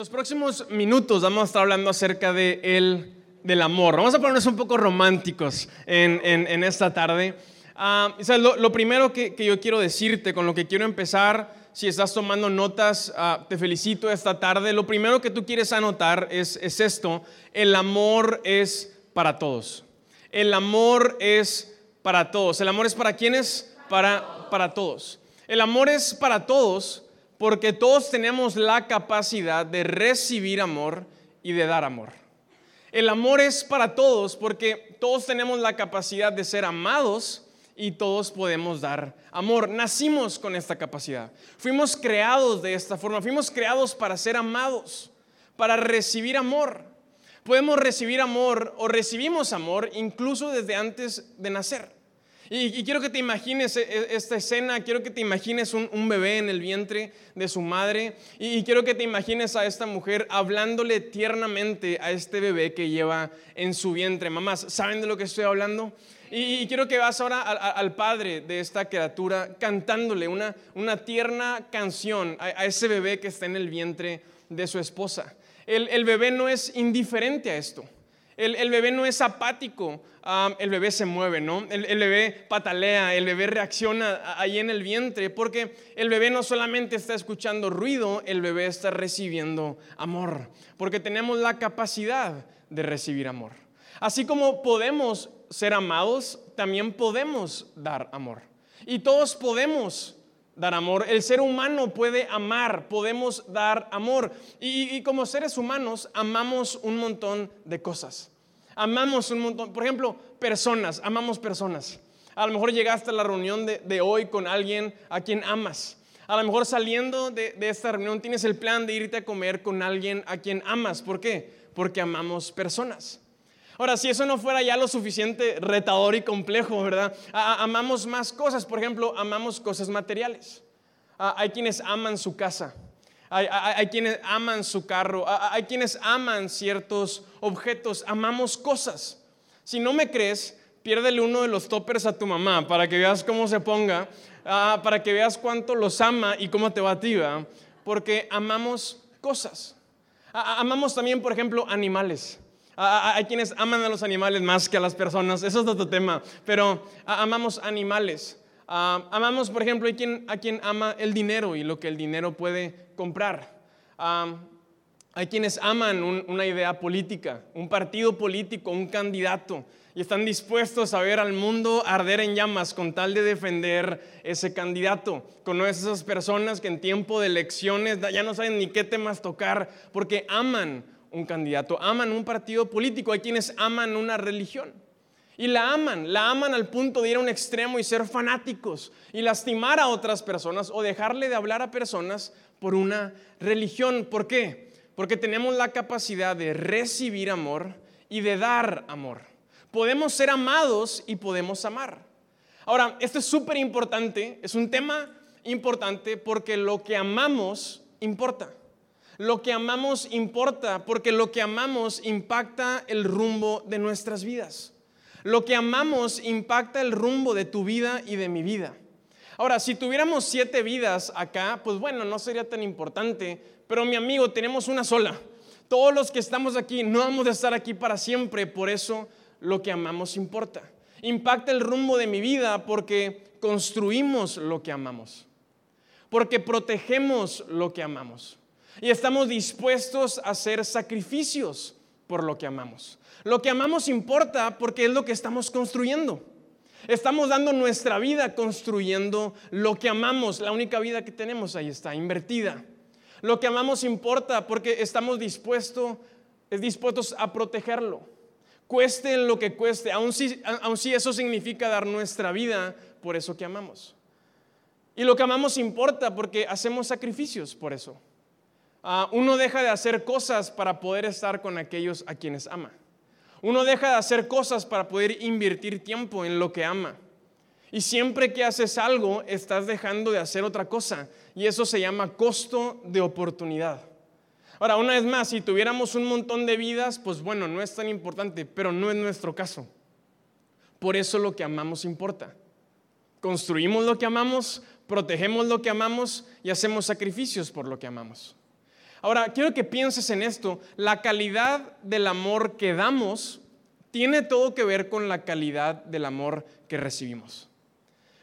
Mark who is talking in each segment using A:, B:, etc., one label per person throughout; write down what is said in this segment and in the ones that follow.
A: Los próximos minutos vamos a estar hablando acerca de el, del amor. Vamos a ponernos un poco románticos en, en, esta tarde. Ah, lo, primero que, que, yo quiero decirte, con lo que quiero empezar, si estás tomando notas, ah, te felicito esta tarde. Lo primero que tú quieres anotar es, es esto, el amor es para todos. El amor es para todos. ¿El amor es para quiénes? Para, para todos. El amor es para todos porque todos tenemos la capacidad de recibir amor y de dar amor. El amor es para todos porque todos tenemos la capacidad de ser amados y todos podemos dar amor. Nacimos con esta capacidad. Fuimos creados de esta forma. Fuimos creados para ser amados, para recibir amor. Podemos recibir amor o recibimos amor incluso desde antes de nacer. Y, quiero que te imagines e, e, esta escena, quiero que te imagines un, bebé en el vientre de su madre y, quiero que te imagines a esta mujer hablándole tiernamente a este bebé que lleva en su vientre. Mamás, ¿saben de lo que estoy hablando? Y, quiero que vas ahora al, padre de esta criatura cantándole una, una tierna canción a, ese bebé que está en el vientre de su esposa. El, el bebé no es indiferente a esto. El, bebé no es apático, el bebé se mueve, ¿no? El, bebé patalea, el bebé reacciona ahí en el vientre, porque el bebé no solamente está escuchando ruido, el bebé está recibiendo amor, porque tenemos la capacidad de recibir amor. Así como podemos ser amados, también podemos dar amor. Y todos podemos dar amor. El ser humano puede amar, podemos dar amor. Y, como seres humanos amamos un montón de cosas. Amamos un montón, por ejemplo, personas, amamos personas. A lo mejor llegaste a la reunión de, hoy con alguien a quien amas. A lo mejor saliendo de, de, esta reunión tienes el plan de irte a comer con alguien a quien amas. ¿Por qué? Porque amamos personas. Ahora, si eso no fuera ya lo suficiente retador y complejo, ¿verdad? amamos más cosas, por ejemplo, amamos cosas materiales. hay quienes aman su casa, hay, quienes aman su carro, hay quienes aman ciertos objetos, amamos cosas. Si no me crees, piérdele uno de los toppers a tu mamá para que veas cómo se ponga, para que veas cuánto los ama y cómo te va a ti, porque amamos cosas. Amamos también, por ejemplo, animales. Hay quienes aman a los animales más que a las personas, eso es otro tema, pero amamos animales. Amamos, por ejemplo, a quien, a quien ama el dinero y lo que el dinero puede comprar. Hay quienes aman una idea política, un partido político, un candidato, y están dispuestos a ver al mundo arder en llamas con tal de defender ese candidato. Conoces esas personas que en tiempo de elecciones ya no saben ni qué temas tocar porque aman un candidato, aman un partido político, hay quienes aman una religión. Y la aman, la aman al punto de ir a un extremo y ser fanáticos y lastimar a otras personas o dejarle de hablar a personas por una religión. ¿Por qué? Porque tenemos la capacidad de recibir amor y de dar amor. Podemos ser amados y podemos amar. Ahora, esto es súper importante, es un tema importante porque lo que amamos importa. Lo que amamos importa porque lo que amamos impacta el rumbo de nuestras vidas. Lo que amamos impacta el rumbo de tu vida y de mi vida. Ahora, si tuviéramos siete vidas acá, pues bueno, no sería tan importante, pero mi amigo, tenemos una sola. Todos los que estamos aquí no vamos a estar aquí para siempre, por eso lo que amamos importa. Impacta el rumbo de mi vida porque construimos lo que amamos, porque protegemos lo que amamos y estamos dispuestos a hacer sacrificios por lo que amamos. Lo que amamos importa porque es lo que estamos construyendo. Estamos dando nuestra vida construyendo lo que amamos. La única vida que tenemos ahí está, invertida. Lo que amamos importa porque estamos dispuestos, dispuestos a protegerlo. Cueste lo que cueste, aun si, aun si eso significa dar nuestra vida por eso que amamos. Y lo que amamos importa porque hacemos sacrificios por eso. Ah, uno deja de hacer cosas para poder estar con aquellos a quienes ama. Uno deja de hacer cosas para poder invertir tiempo en lo que ama. Y siempre que haces algo, estás dejando de hacer otra cosa. Y eso se llama costo de oportunidad. Ahora, una vez más, si tuviéramos un montón de vidas, pues bueno, no es tan importante, pero no es nuestro caso. Por eso lo que amamos importa. Construimos lo que amamos, protegemos lo que amamos y hacemos sacrificios por lo que amamos. Ahora, quiero que pienses en esto. La calidad del amor que damos tiene todo que ver con la calidad del amor que recibimos.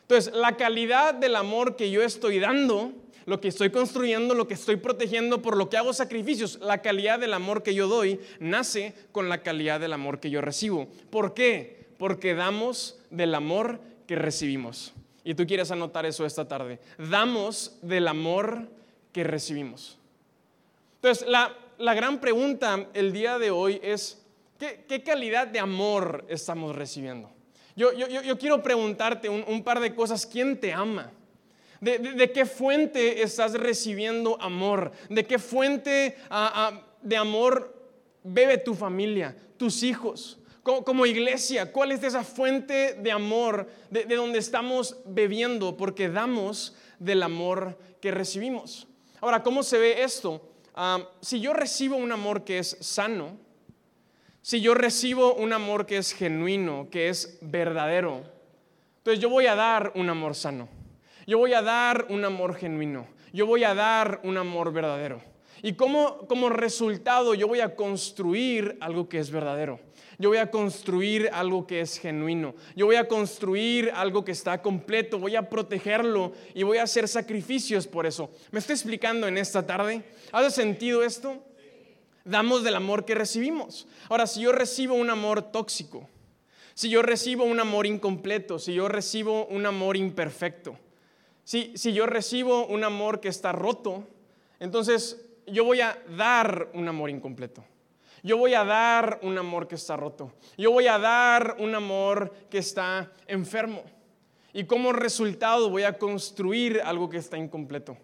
A: Entonces, la calidad del amor que yo estoy dando, lo que estoy construyendo, lo que estoy protegiendo, por lo que hago sacrificios, la calidad del amor que yo doy nace con la calidad del amor que yo recibo. ¿Por qué? Porque damos del amor que recibimos. Y tú quieres anotar eso esta tarde. Damos del amor que recibimos. Entonces, la, gran pregunta el día de hoy es, ¿qué, calidad de amor estamos recibiendo? Yo, quiero preguntarte un, par de cosas. ¿Quién te ama? ¿De, qué fuente estás recibiendo amor? ¿De qué fuente de amor bebe tu familia, tus hijos? Como, iglesia, ¿cuál es esa fuente de amor de, de donde estamos bebiendo? Porque damos del amor que recibimos. Ahora, ¿cómo se ve esto? Si yo recibo un amor que es sano, si yo recibo un amor que es genuino, que es verdadero, entonces yo voy a dar un amor sano. Yo voy a dar un amor genuino. Yo voy a dar un amor verdadero. Y como, como resultado yo voy a construir algo que es verdadero. Yo voy a construir algo que es genuino. Yo voy a construir algo que está completo. Voy a protegerlo y voy a hacer sacrificios por eso. ¿Me estoy explicando en esta tarde? ¿Hace sentido esto? Damos del amor que recibimos. Ahora, si yo recibo un amor tóxico, si yo recibo un amor incompleto, si yo recibo un amor imperfecto, si, si yo recibo un amor que está roto, entonces yo voy a dar un amor incompleto. Yo voy a dar un amor que está roto. Yo voy a dar un amor que está enfermo. Y como resultado voy a construir algo que está incompleto.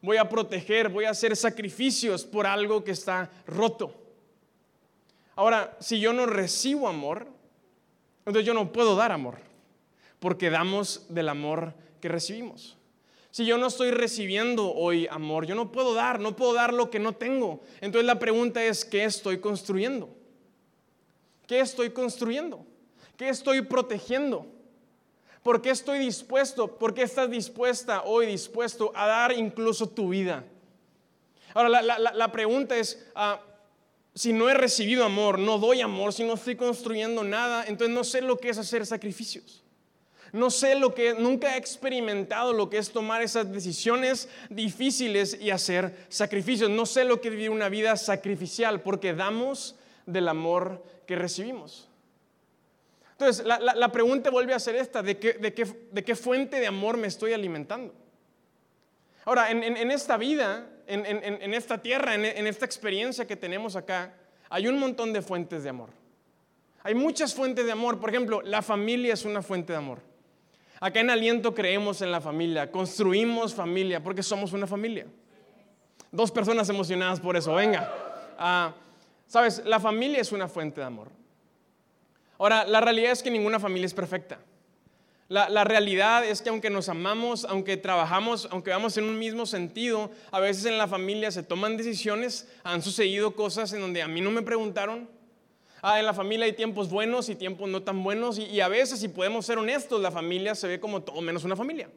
A: Voy a proteger, voy a hacer sacrificios por algo que está roto. Ahora, si yo no recibo amor, entonces yo no puedo dar amor, porque damos del amor que recibimos. Si yo no estoy recibiendo hoy amor, yo no puedo dar, no puedo dar lo que no tengo. Entonces la pregunta es, ¿qué estoy construyendo? ¿Qué estoy construyendo? ¿Qué estoy protegiendo? ¿Por qué estoy dispuesto? ¿Por qué estás dispuesta hoy, dispuesto a dar incluso tu vida? Ahora, la, pregunta es, ah, si no he recibido amor, no doy amor, si no estoy construyendo nada, entonces no sé lo que es hacer sacrificios. No sé lo que, nunca he experimentado lo que es tomar esas decisiones difíciles y hacer sacrificios. No sé lo que es vivir una vida sacrificial porque damos del amor que recibimos. Entonces, la, pregunta vuelve a ser esta, ¿de qué, de, qué, fuente de amor me estoy alimentando? Ahora, en, esta vida, en, en esta tierra, en esta experiencia que tenemos acá, hay un montón de fuentes de amor. Hay muchas fuentes de amor. Por ejemplo, la familia es una fuente de amor. Acá en Aliento creemos en la familia, construimos familia porque somos una familia. Dos personas emocionadas por eso, venga. Ah, Sabes, la familia es una fuente de amor. Ahora, la realidad es que ninguna familia es perfecta. La, la, realidad es que aunque nos amamos, aunque trabajamos, aunque vamos en un mismo sentido, a veces en la familia se toman decisiones, han sucedido cosas en donde a mí no me preguntaron, Ah, en la familia hay tiempos buenos y tiempos no tan buenos y, a veces, si podemos ser honestos, la familia se ve como todo menos una familia.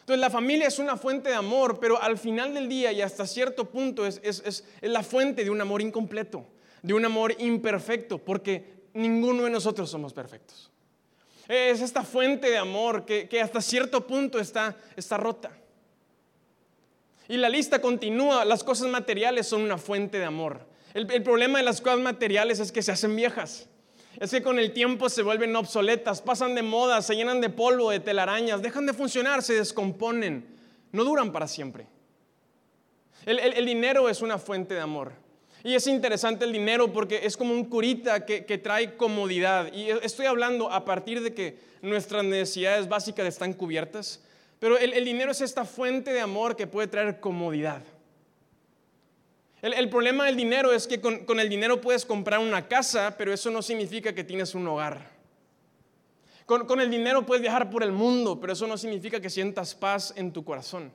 A: Entonces la familia es una fuente de amor, pero al final del día y hasta cierto punto es, la fuente de un amor incompleto, de un amor imperfecto, porque ninguno de nosotros somos perfectos. Es esta fuente de amor que, que hasta cierto punto está, está rota. Y la lista continúa, las cosas materiales son una fuente de amor. El, problema de las cosas materiales es que se hacen viejas. Es que con el tiempo se vuelven obsoletas, pasan de moda, se llenan de polvo, de telarañas, dejan de funcionar, se descomponen, no duran para siempre. El, dinero es una fuente de amor. Y es interesante el dinero porque es como un curita que, trae comodidad. Y estoy hablando a partir de que nuestras necesidades básicas están cubiertas. Pero el dinero es esta fuente de amor que puede traer comodidad. El, problema del dinero es que con, el dinero puedes comprar una casa, pero eso no significa que tienes un hogar. Con, el dinero puedes viajar por el mundo, pero eso no significa que sientas paz en tu corazón.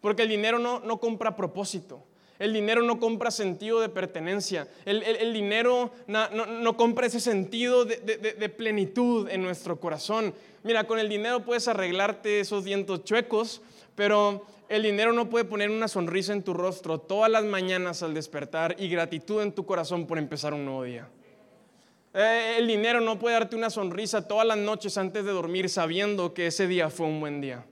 A: Porque el dinero no, no compra propósito. El dinero no compra sentido de pertenencia. El, dinero no, compra ese sentido de, de, plenitud en nuestro corazón. Mira, con el dinero puedes arreglarte esos dientes chuecos, pero el dinero no puede poner una sonrisa en tu rostro todas las mañanas al despertar y gratitud en tu corazón por empezar un nuevo día. Eh, el dinero no puede darte una sonrisa todas las noches antes de dormir sabiendo que ese día fue un buen día.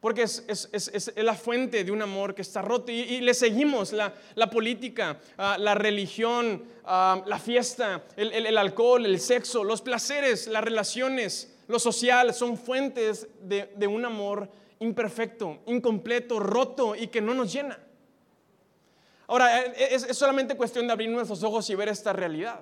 A: Porque es, la fuente de un amor que está roto. Y, le seguimos la, política, ah, la religión, ah, la fiesta, el, alcohol, el sexo, los placeres, las relaciones, lo social, son fuentes de, de un amor imperfecto, incompleto, roto y que no nos llena. Ahora, es, solamente cuestión de abrir nuestros ojos y ver esta realidad.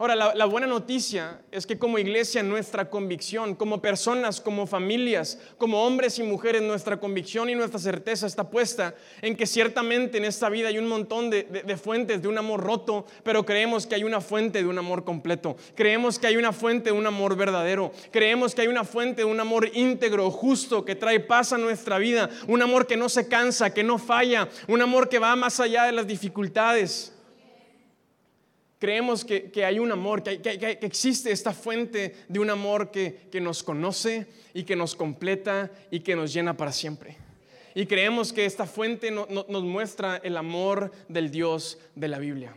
A: Ahora, la, buena noticia es que como iglesia nuestra convicción, como personas, como familias, como hombres y mujeres, nuestra convicción y nuestra certeza está puesta en que ciertamente en esta vida hay un montón de, de fuentes de un amor roto, pero creemos que hay una fuente de un amor completo. Creemos que hay una fuente de un amor verdadero. Creemos que hay una fuente de un amor íntegro, justo, que trae paz a nuestra vida. Un amor que no se cansa, que no falla. Un amor que va más allá de las dificultades. Creemos que, hay un amor, que, existe esta fuente de un amor que, nos conoce y que nos completa y que nos llena para siempre. Y creemos que esta fuente nos muestra el amor del Dios de la Biblia.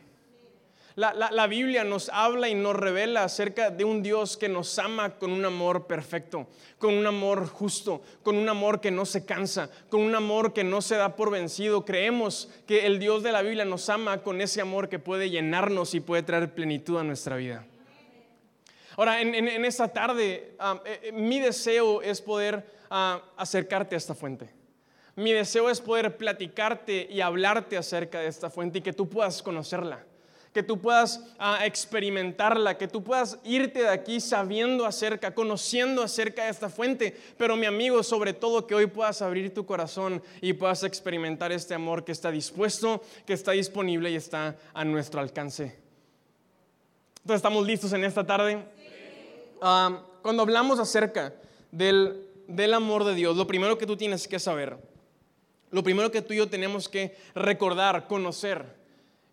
A: La, Biblia nos habla y nos revela acerca de un Dios que nos ama con un amor perfecto, con un amor justo, con un amor que no se cansa, con un amor que no se da por vencido. Creemos que el Dios de la Biblia nos ama con ese amor que puede llenarnos y puede traer plenitud a nuestra vida. Ahora, en, esta tarde, ah, eh, eh, mi deseo es poder ah, acercarte a esta fuente. Mi deseo es poder platicarte y hablarte acerca de esta fuente y que tú puedas conocerla que tú puedas ah, experimentarla, que tú puedas irte de aquí sabiendo acerca, conociendo acerca de esta fuente. Pero mi amigo, sobre todo que hoy puedas abrir tu corazón y puedas experimentar este amor que está dispuesto, que está disponible y está a nuestro alcance. Entonces, ¿estamos listos en esta tarde? Ah, cuando hablamos acerca del, del amor de Dios, lo primero que tú tienes que saber, lo primero que tú y yo tenemos que recordar, conocer,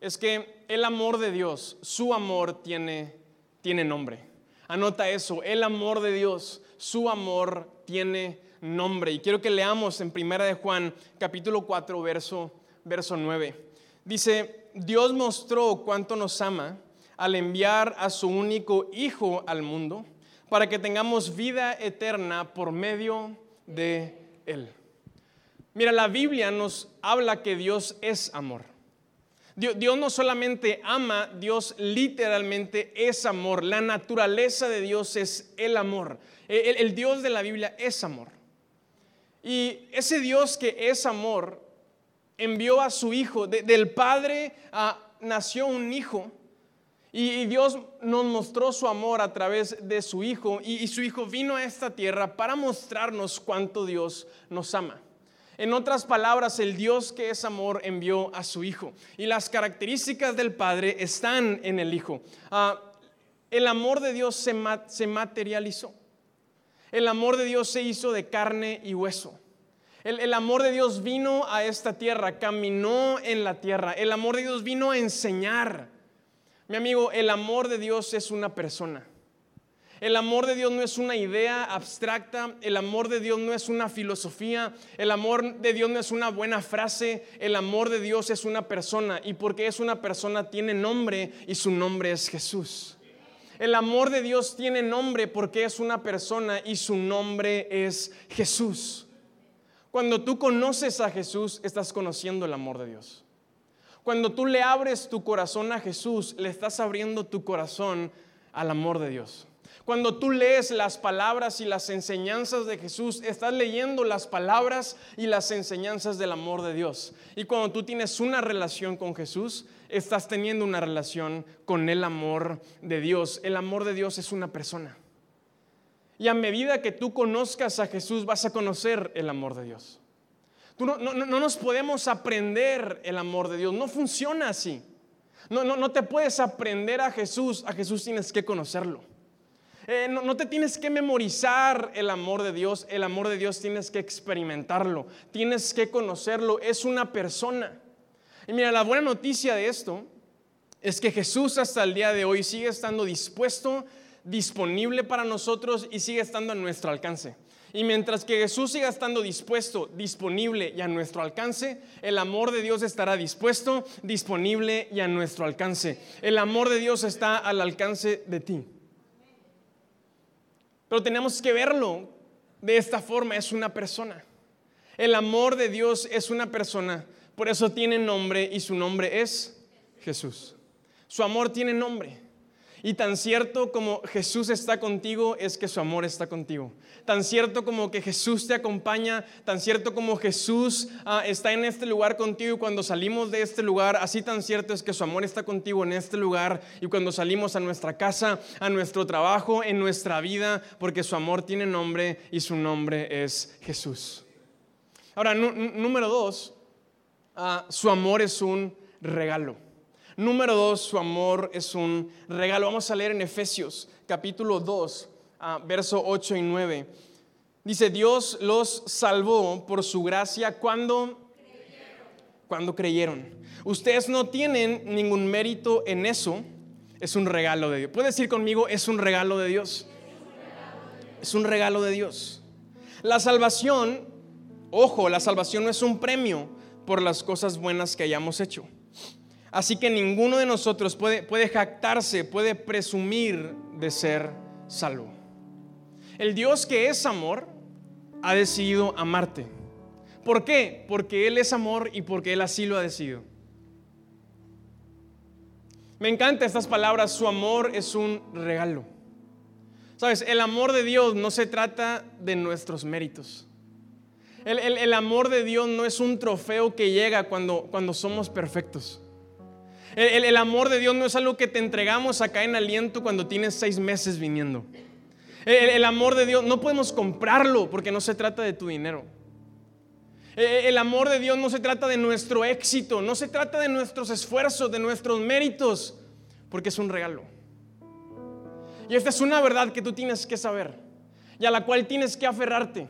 A: es que el amor de Dios, su amor tiene, tiene nombre. Anota eso, el amor de Dios, su amor tiene nombre. Y quiero que leamos en Primera de Juan, capítulo 4, verso, verso 9. Dice, Dios mostró cuánto nos ama al enviar a su único Hijo al mundo para que tengamos vida eterna por medio de Él. Mira, la Biblia nos habla que Dios es amor. Dios, no solamente ama, Dios literalmente es amor. La naturaleza de Dios es el amor. El, Dios de la Biblia es amor. Y ese Dios que es amor envió a su Hijo. del Padre nació un Hijo. Y, Dios nos mostró su amor a través de su Hijo. y su Hijo vino a esta tierra para mostrarnos cuánto Dios nos ama. En otras palabras, el Dios que es amor envió a su Hijo. Y las características del Padre están en el Hijo. Ah, el amor de Dios se, se materializó. El amor de Dios se hizo de carne y hueso. El, el, amor de Dios vino a esta tierra, caminó en la tierra. El amor de Dios vino a enseñar. Mi amigo, el amor de Dios es una persona. El amor de Dios no es una idea abstracta, el amor de Dios no es una filosofía, el amor de Dios no es una buena frase, el amor de Dios es una persona y porque es una persona tiene nombre y su nombre es Jesús. El amor de Dios tiene nombre porque es una persona y su nombre es Jesús. Cuando tú conoces a Jesús, estás conociendo el amor de Dios. Cuando tú le abres tu corazón a Jesús, le estás abriendo tu corazón al amor de Dios. Cuando tú lees las palabras y las enseñanzas de Jesús, estás leyendo las palabras y las enseñanzas del amor de Dios. Y cuando tú tienes una relación con Jesús, estás teniendo una relación con el amor de Dios. El amor de Dios es una persona. Y a medida que tú conozcas a Jesús, vas a conocer el amor de Dios. no, nos podemos aprender el amor de Dios. No funciona así. No, no, no te puedes aprender a Jesús. A Jesús tienes que conocerlo. Eh, no, te tienes que memorizar el amor de Dios, el amor de Dios tienes que experimentarlo, tienes que conocerlo, es una persona. Y mira, la buena noticia de esto es que Jesús hasta el día de hoy sigue estando dispuesto, disponible para nosotros y sigue estando a nuestro alcance. Y mientras que Jesús siga estando dispuesto, disponible y a nuestro alcance, el amor de Dios estará dispuesto, disponible y a nuestro alcance. El amor de Dios está al alcance de ti. Pero tenemos que verlo de esta forma, es una persona. El amor de Dios es una persona, por eso tiene nombre y su nombre es Jesús. Su amor tiene nombre. Y tan cierto como Jesús está contigo es que su amor está contigo. Tan cierto como que Jesús te acompaña, tan cierto como Jesús ah, está en este lugar contigo cuando salimos de este lugar, así tan cierto es que su amor está contigo en este lugar y cuando salimos a nuestra casa, a nuestro trabajo, en nuestra vida, porque su amor tiene nombre y su nombre es Jesús. Ahora, número dos, ah, su amor es un regalo. Número dos, su amor es un regalo. Vamos a leer en Efesios capítulo 2, ah, verso 8 y 9. Dice, Dios los salvó por su gracia cuando cuando creyeron. Ustedes no tienen ningún mérito en eso, es un regalo de Dios. ¿Puede decir conmigo, es un regalo de Dios? Es un regalo de Dios. La salvación, ojo, la salvación no es un premio por las cosas buenas que hayamos hecho. Así que ninguno de nosotros puede, puede jactarse, puede presumir de ser salvo. El Dios que es amor ha decidido amarte. ¿Por qué? Porque Él es amor y porque Él así lo ha decidido. Me encantan estas palabras, su amor es un regalo. Sabes, el amor de Dios no se trata de nuestros méritos. El, amor de Dios no es un trofeo que llega cuando, cuando somos perfectos. El, amor de Dios no es algo que te entregamos acá en aliento cuando tienes seis meses viniendo. El, amor de Dios no podemos comprarlo porque no se trata de tu dinero. El amor de Dios no se trata de nuestro éxito, no se trata de nuestros esfuerzos, de nuestros méritos, porque es un regalo. Y esta es una verdad que tú tienes que saber y a la cual tienes que aferrarte.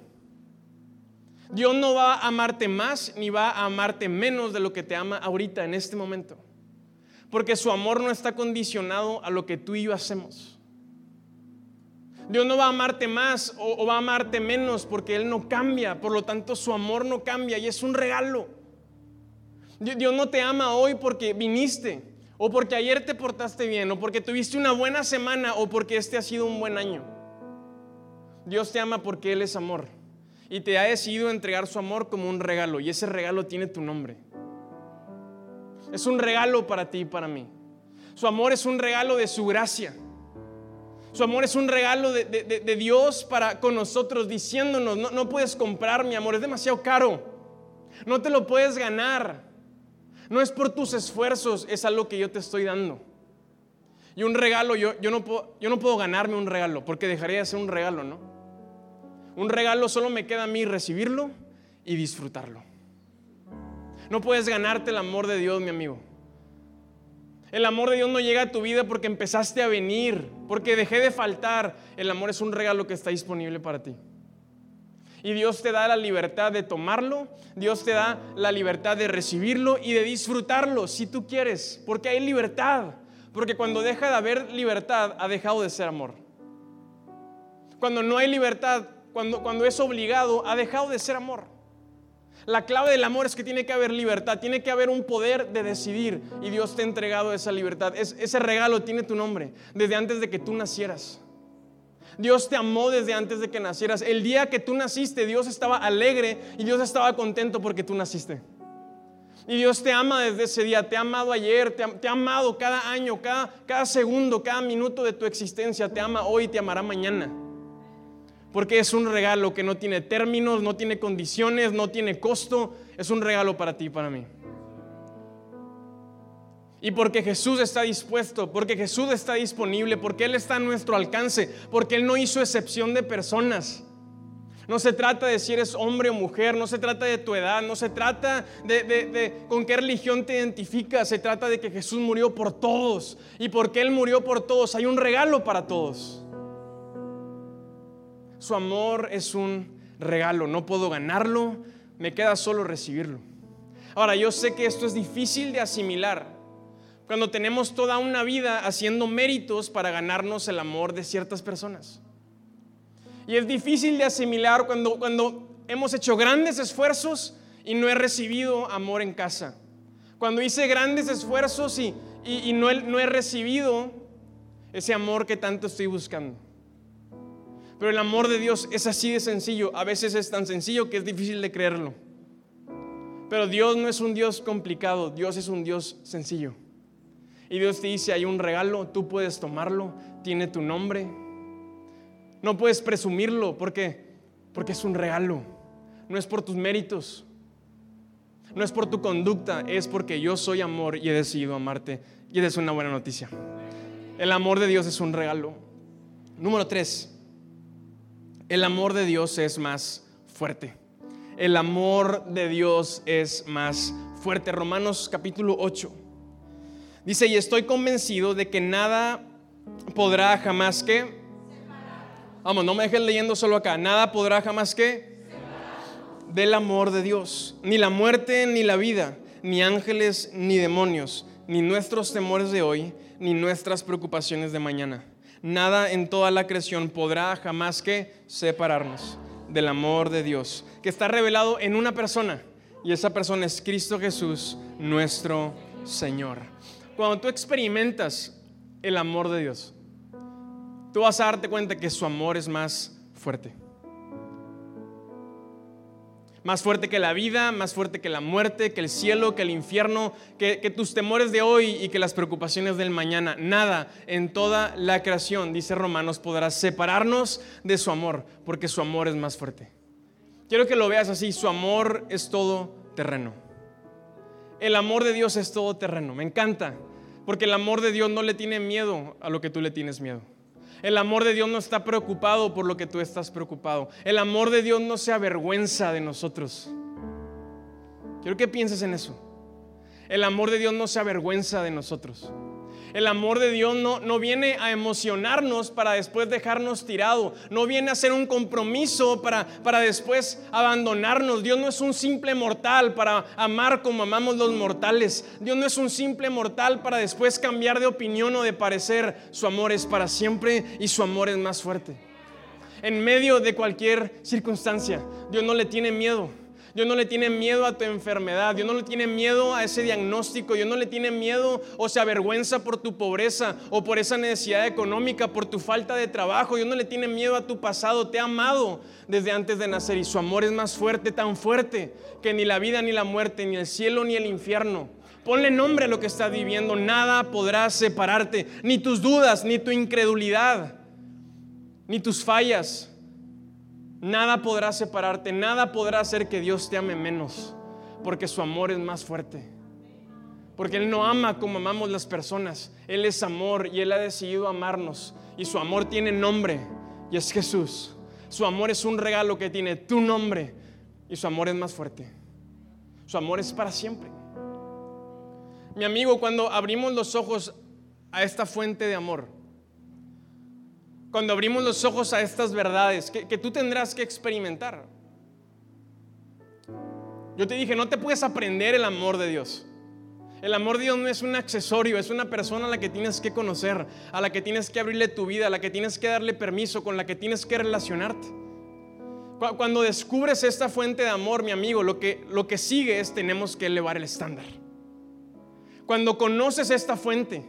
A: Dios no va a amarte más ni va a amarte menos de lo que te ama ahorita en este momento. Porque su amor no está condicionado a lo que tú y yo hacemos. Dios no va a amarte más o, va a amarte menos porque Él no cambia. Por lo tanto, su amor no cambia y es un regalo. Dios no te ama hoy porque viniste, o porque ayer te portaste bien, o porque tuviste una buena semana, o porque este ha sido un buen año. Dios te ama porque Él es amor. Y te ha decidido entregar su amor como un regalo. Y ese regalo tiene tu nombre. Es un regalo para ti y para mí. Su amor es un regalo de su gracia. Su amor es un regalo de, Dios para con nosotros, diciéndonos, no, no puedes comprar mi amor, es demasiado caro. No te lo puedes ganar. No es por tus esfuerzos, es algo que yo te estoy dando. Y un regalo, yo, yo, no puedo, yo no puedo ganarme un regalo, porque dejaría de ser un regalo, ¿no? Un regalo solo me queda a mí recibirlo y disfrutarlo. No puedes ganarte el amor de Dios, mi amigo. El amor de Dios no llega a tu vida porque empezaste a venir, porque dejé de faltar. El amor es un regalo que está disponible para ti. Y Dios te da la libertad de tomarlo, Dios te da la libertad de recibirlo y de disfrutarlo si tú quieres, porque hay libertad. Porque cuando deja de haber libertad, ha dejado de ser amor. Cuando no hay libertad, cuando, cuando es obligado, ha dejado de ser amor. La clave del amor es que tiene que haber libertad, tiene que haber un poder de decidir y Dios te ha entregado esa libertad. ese regalo tiene tu nombre desde antes de que tú nacieras. Dios te amó desde antes de que nacieras. El día que tú naciste, Dios estaba alegre y Dios estaba contento porque tú naciste. Y Dios te ama desde ese día, te ha amado ayer, te ha, amado cada año, cada, cada segundo, cada minuto de tu existencia, te ama hoy y te amará mañana. Porque es un regalo que no tiene términos, no tiene condiciones, no tiene costo. Es un regalo para ti y para mí. Y porque Jesús está dispuesto, porque Jesús está disponible, porque Él está a nuestro alcance, porque Él no hizo excepción de personas. No se trata de si eres hombre o mujer, no se trata de tu edad, no se trata de, de, con qué religión te identificas, se trata de que Jesús murió por todos. Y porque Él murió por todos, hay un regalo para todos. Su amor es un regalo, no puedo ganarlo, me queda solo recibirlo. Ahora, yo sé que esto es difícil de asimilar cuando tenemos toda una vida haciendo méritos para ganarnos el amor de ciertas personas. Y es difícil de asimilar cuando, cuando hemos hecho grandes esfuerzos y no he recibido amor en casa. Cuando hice grandes esfuerzos y, y, no, no he recibido ese amor que tanto estoy buscando. Pero el amor de Dios es así de sencillo. A veces es tan sencillo que es difícil de creerlo. Pero Dios no es un Dios complicado, Dios es un Dios sencillo. Y Dios te dice, hay un regalo, tú puedes tomarlo, tiene tu nombre. No puedes presumirlo porque porque es un regalo. No es por tus méritos. No es por tu conducta, es porque yo soy amor y he decidido amarte. Y es una buena noticia. El amor de Dios es un regalo. Número tres, el amor de Dios es más fuerte. El amor de Dios es más fuerte. Romanos capítulo 8. Dice, y estoy convencido de que nada podrá jamás que... Vamos, no me dejes leyendo solo acá. Nada podrá jamás que... Del amor de Dios. Ni la muerte, ni la vida, ni ángeles, ni demonios, ni nuestros temores de hoy, ni nuestras preocupaciones de mañana. Nada en toda la creación podrá jamás que separarnos del amor de Dios, que está revelado en una persona, y esa persona es Cristo Jesús, nuestro Señor cuando tú experimentas el amor de Dios, tú vas a darte cuenta que su amor es más fuerte. Más fuerte que la vida, más fuerte que la muerte, que el cielo, que el infierno, que, tus temores de hoy y que las preocupaciones del mañana. Nada en toda la creación, dice Romanos, podrá separarnos de su amor, porque su amor es más fuerte. Quiero que lo veas así, su amor es todo terreno. El amor de Dios es todo terreno, me encanta. Porque el amor de Dios no le tiene miedo a lo que tú le tienes miedo. El amor de Dios no está preocupado por lo que tú estás preocupado. El amor de Dios no se avergüenza de nosotros. Quiero que pienses en eso. El amor de Dios no se avergüenza de nosotros. El amor de Dios no, no viene a emocionarnos para después dejarnos tirado. No viene a ser un compromiso para, para después abandonarnos. Dios no es un simple mortal para amar como amamos los mortales. Dios no es un simple mortal para después cambiar de opinión o de parecer. Su amor es para siempre y su amor es más fuerte. En medio de cualquier circunstancia, Dios no le tiene miedo. Dios no le tiene miedo a tu enfermedad, Dios no le tiene miedo a ese diagnóstico, Dios no le tiene miedo o se avergüenza por tu pobreza o por esa necesidad económica, por tu falta de trabajo, Dios no le tiene miedo a tu pasado, te ha amado desde antes de nacer y su amor es más fuerte, tan fuerte que ni la vida ni la muerte, ni el cielo ni el infierno. Ponle nombre a lo que estás viviendo, nada podrá separarte, ni tus dudas, ni tu incredulidad, ni tus fallas Nada podrá separarte, nada podrá hacer que Dios te ame menos, porque su amor es más fuerte. Porque Él no ama como amamos las personas, Él es amor y Él ha decidido amarnos. Y su amor tiene nombre y es Jesús. Su amor es un regalo que tiene tu nombre y su amor es más fuerte. Su amor es para siempre. Mi amigo, cuando abrimos los ojos a esta fuente de amor, cuando abrimos los ojos a estas verdades que, tú tendrás que experimentar. Yo te dije, no te puedes aprender el amor de Dios. El amor de Dios no es un accesorio, es una persona a la que tienes que conocer, a la que tienes que abrirle tu vida, a la que tienes que darle permiso, con la que tienes que relacionarte. Cuando descubres esta fuente de amor, mi amigo, lo que, lo que sigue es tenemos que elevar el estándar. Cuando conoces esta fuente,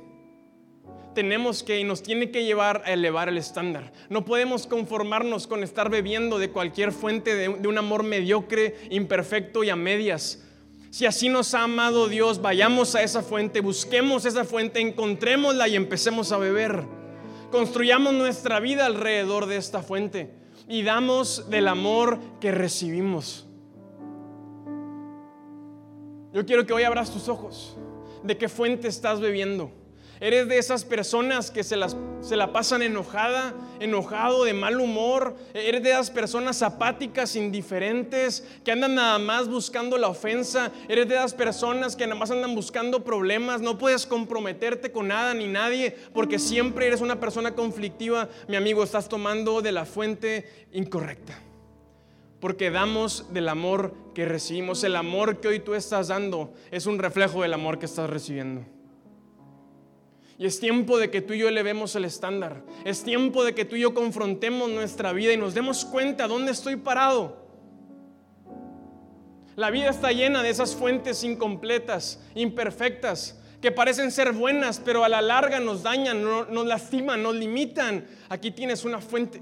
A: tenemos que y nos tiene que llevar a elevar el estándar. No podemos conformarnos con estar bebiendo de cualquier fuente de, un amor mediocre, imperfecto y a medias. Si así nos ha amado Dios, vayamos a esa fuente, busquemos esa fuente, encontrémosla y empecemos a beber. Construyamos nuestra vida alrededor de esta fuente y damos del amor que recibimos. Yo quiero que hoy abras tus ojos. ¿De qué fuente estás bebiendo? Eres de esas personas que se, las, se la pasan enojada, enojado, de mal humor. Eres de esas personas apáticas, indiferentes, que andan nada más buscando la ofensa. Eres de esas personas que nada más andan buscando problemas. No puedes comprometerte con nada ni nadie porque siempre eres una persona conflictiva. Mi amigo, estás tomando de la fuente incorrecta. Porque damos del amor que recibimos. El amor que hoy tú estás dando es un reflejo del amor que estás recibiendo. Y es tiempo de que tú y yo elevemos el estándar. Es tiempo de que tú y yo confrontemos nuestra vida y nos demos cuenta dónde estoy parado. La vida está llena de esas fuentes incompletas, imperfectas, que parecen ser buenas, pero a la larga nos dañan, nos lastiman, nos limitan. Aquí tienes una fuente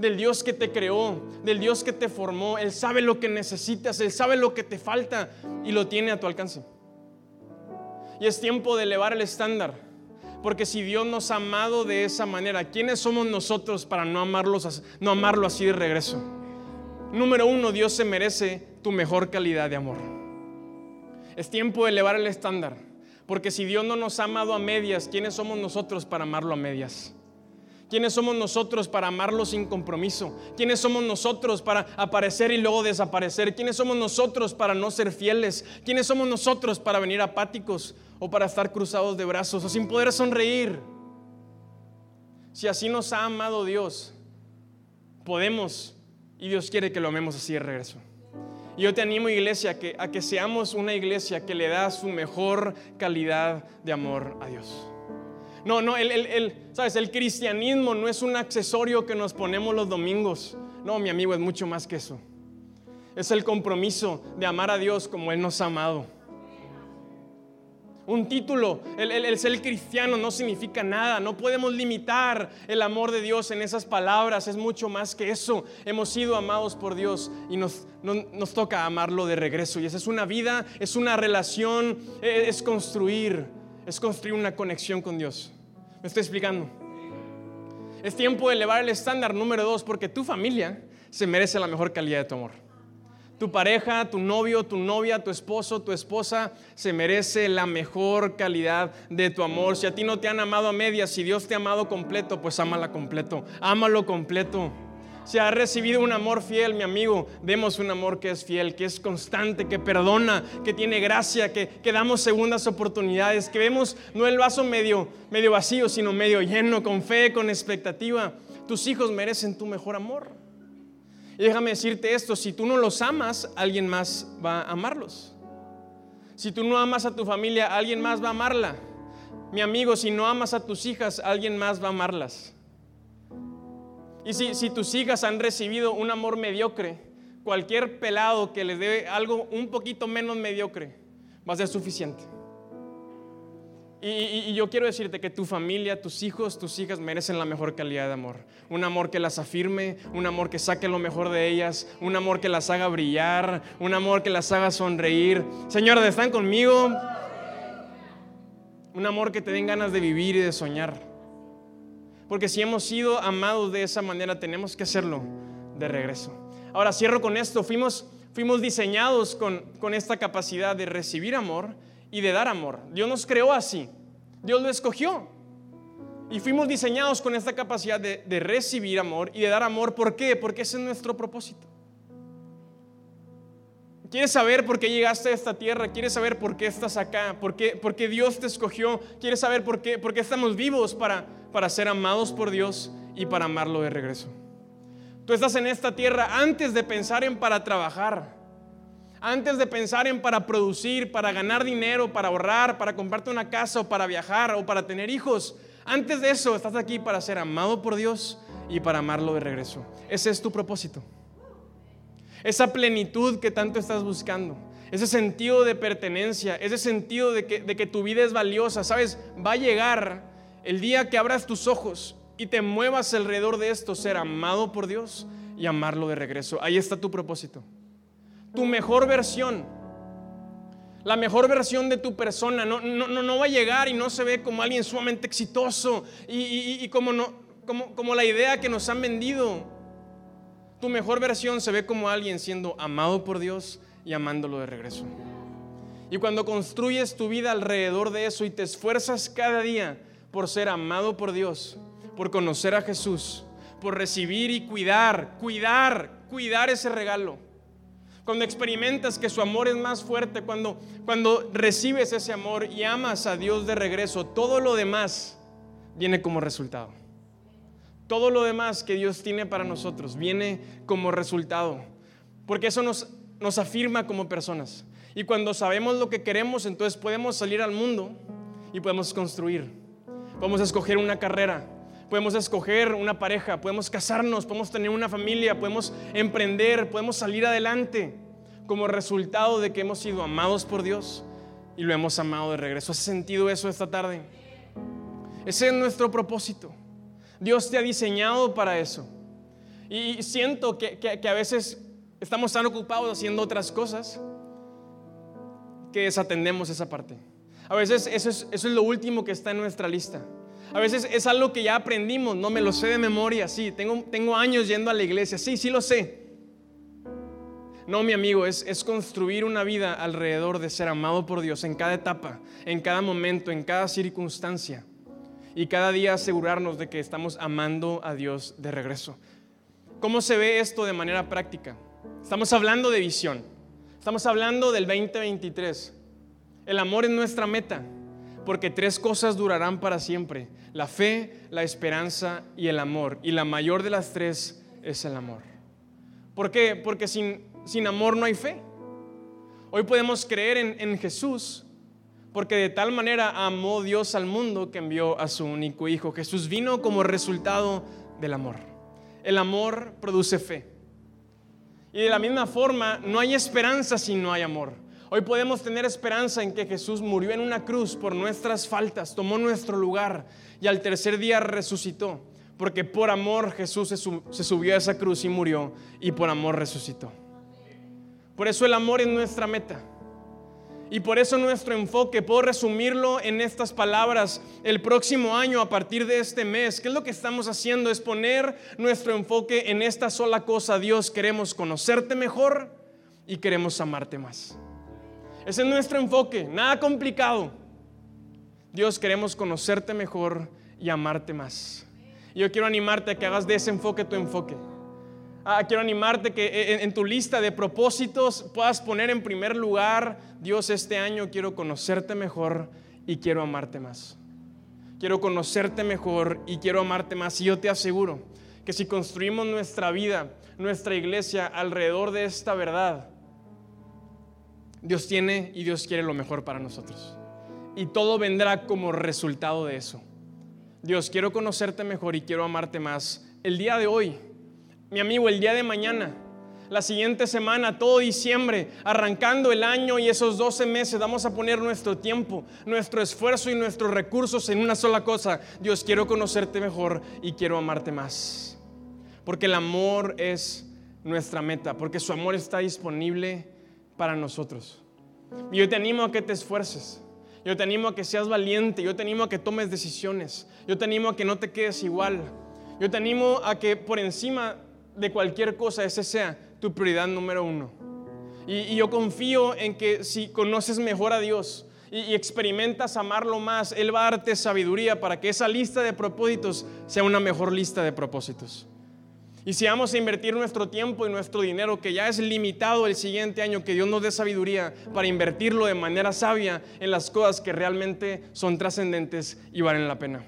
A: del Dios que te creó, del Dios que te formó. Él sabe lo que necesitas, Él sabe lo que te falta y lo tiene a tu alcance. Y es tiempo de elevar el estándar. Porque si Dios nos ha amado de esa manera, ¿quiénes somos nosotros para no, amarlos, no amarlo así de regreso? Número uno, Dios se merece tu mejor calidad de amor. Es tiempo de elevar el estándar. Porque si Dios no nos ha amado a medias, ¿quiénes somos nosotros para amarlo a medias? ¿Quiénes somos nosotros para amarlo sin compromiso? ¿Quiénes somos nosotros para aparecer y luego desaparecer? ¿Quiénes somos nosotros para no ser fieles? ¿Quiénes somos nosotros para venir apáticos o para estar cruzados de brazos o sin poder sonreír? Si así nos ha amado Dios, podemos y Dios quiere que lo amemos así de regreso. Y yo te animo, iglesia, a que, a que seamos una iglesia que le da su mejor calidad de amor a Dios. No, no, el, el, ¿sabes? el cristianismo no es un accesorio que nos ponemos los domingos. No, mi amigo, es mucho más que eso. Es el compromiso de amar a Dios como Él nos ha amado. Un título, el, ser cristiano no significa nada, no podemos limitar el amor de Dios en esas palabras, es mucho más que eso. Hemos sido amados por Dios y nos, nos toca amarlo de regreso. Y esa es una vida, es una relación, e, es construir es construir una conexión con Dios. ¿Me estoy explicando? Es tiempo de elevar el estándar número dos porque tu familia se merece la mejor calidad de tu amor. Tu pareja, tu novio, tu novia, tu esposo, tu esposa se merece la mejor calidad de tu amor. Si a ti no te han amado a medias, si Dios te ha amado completo, pues ámala completo. Ámalo completo. Si ha recibido un amor fiel, mi amigo, demos un amor que es fiel, que es constante, que perdona, que tiene gracia, que, que damos segundas oportunidades, que vemos no el vaso medio, medio vacío, sino medio lleno, con fe, con expectativa. Tus hijos merecen tu mejor amor. Y déjame decirte esto, si tú no los amas, alguien más va a amarlos. Si tú no amas a tu familia, alguien más va a amarla. Mi amigo, si no amas a tus hijas, alguien más va a amarlas. Y si, tus hijas han recibido un amor mediocre, cualquier pelado que les dé algo un poquito menos mediocre va a ser suficiente. Y, yo quiero decirte que tu familia, tus hijos, tus hijas merecen la mejor calidad de amor. Un amor que las afirme, un amor que saque lo mejor de ellas, un amor que las haga brillar, un amor que las haga sonreír. Señores, ¿están conmigo? Un amor que te den ganas de vivir y de soñar. Porque si hemos sido amados de esa manera, tenemos que hacerlo de regreso. Ahora cierro con esto. Fuimos, fuimos diseñados con, con esta capacidad de recibir amor y de dar amor. Dios nos creó así. Dios lo escogió. Y fuimos diseñados con esta capacidad de, de, recibir amor y de dar amor. ¿Por qué? Porque ese es nuestro propósito. ¿Quieres saber por qué llegaste a esta tierra? ¿Quieres saber por qué estás acá? ¿Por qué, por qué Dios te escogió? ¿Quieres saber por qué, por qué estamos vivos para, para ser amados por Dios y para amarlo de regreso. Tú estás en esta tierra antes de pensar en para trabajar, antes de pensar en para producir, para ganar dinero, para ahorrar, para comprarte una casa o para viajar o para tener hijos. Antes de eso estás aquí para ser amado por Dios y para amarlo de regreso. Ese es tu propósito. Esa plenitud que tanto estás buscando. Ese sentido de pertenencia, ese sentido de que, de que tu vida es valiosa, ¿sabes? Va a llegar el día que abras tus ojos y te muevas alrededor de esto, ser amado por Dios y amarlo de regreso. Ahí está tu propósito. Tu mejor versión, la mejor versión de tu persona, no, no, no va a llegar y no se ve como alguien sumamente exitoso y, como, no, como, como la idea que nos han vendido. Tu mejor versión se ve como alguien siendo amado por Dios y amándolo de regreso. Y cuando construyes tu vida alrededor de eso y te esfuerzas cada día, por ser amado por Dios, por conocer a Jesús, por recibir y cuidar, cuidar, cuidar ese regalo. Cuando experimentas que su amor es más fuerte, cuando, cuando recibes ese amor y amas a Dios de regreso, todo lo demás viene como resultado. Todo lo demás que Dios tiene para nosotros viene como resultado. Porque eso nos, nos afirma como personas. Y cuando sabemos lo que queremos, entonces podemos salir al mundo y podemos construir. Podemos escoger una carrera, podemos escoger una pareja, podemos casarnos, podemos tener una familia, podemos emprender, podemos salir adelante como resultado de que hemos sido amados por Dios y lo hemos amado de regreso. ¿Has sentido eso esta tarde? Ese es nuestro propósito. Dios te ha diseñado para eso. Y siento que, que a veces estamos tan ocupados haciendo otras cosas que desatendemos esa parte. A veces eso es, lo último que está en nuestra lista. A veces es algo que ya aprendimos, no me lo sé de memoria, sí, tengo, tengo años yendo a la iglesia, sí, sí lo sé. No, mi amigo, es, es construir una vida alrededor de ser amado por Dios en cada etapa, en cada momento, en cada circunstancia. Y cada día asegurarnos de que estamos amando a Dios de regreso. ¿Cómo se ve esto de manera práctica? Estamos hablando de visión. Estamos hablando del 2023. El amor es nuestra meta, porque tres cosas durarán para siempre. La fe, la esperanza y el amor. Y la mayor de las tres es el amor. ¿Por qué? Porque sin, sin amor no hay fe. Hoy podemos creer en, en Jesús, porque de tal manera amó Dios al mundo que envió a su único Hijo. Jesús vino como resultado del amor. El amor produce fe. Y de la misma forma, no hay esperanza si no hay amor. Hoy podemos tener esperanza en que Jesús murió en una cruz por nuestras faltas, tomó nuestro lugar y al tercer día resucitó. Porque por amor Jesús se, subió a esa cruz y murió y por amor resucitó. Por eso el amor es nuestra meta. Y por eso nuestro enfoque, puedo resumirlo en estas palabras, el próximo año, a partir de este mes, ¿qué es lo que estamos haciendo? Es poner nuestro enfoque en esta sola cosa. Dios, queremos conocerte mejor y queremos amarte más. Ese es nuestro enfoque, nada complicado. Dios, queremos conocerte mejor y amarte más. Yo quiero animarte a que hagas de ese enfoque tu enfoque. Ah, quiero animarte que eh, en, en, tu lista de propósitos puedas poner en primer lugar, Dios, este año quiero conocerte mejor y quiero amarte más. Quiero conocerte mejor y quiero amarte más. Y yo te aseguro que si construimos nuestra vida, nuestra iglesia alrededor de esta verdad, Dios tiene y Dios quiere lo mejor para nosotros. Y todo vendrá como resultado de eso. Dios, quiero conocerte mejor y quiero amarte más. El día de hoy mi amigo, el día de mañana, la siguiente semana, todo diciembre, arrancando el año y esos 12 meses, vamos a poner nuestro tiempo, nuestro esfuerzo y nuestros recursos en una sola cosa. Dios, quiero conocerte mejor y quiero amarte más. Porque el amor es nuestra meta, porque su amor está disponible para nosotros. Yo te animo a que te esfuerces. Yo te animo a que seas valiente. Yo te animo a que tomes decisiones. Yo te animo a que no te quedes igual. Yo te animo a que por encima de cualquier cosa ese sea tu prioridad número uno. Y, yo confío en que si conoces mejor a Dios y experimentas amarlo más, Él va a darte sabiduría para que esa lista de propósitos sea una mejor lista de propósitos. Y si vamos a invertir nuestro tiempo y nuestro dinero, que ya es limitado el siguiente año, que Dios nos dé sabiduría para invertirlo de manera sabia en las cosas que realmente son trascendentes y valen la pena.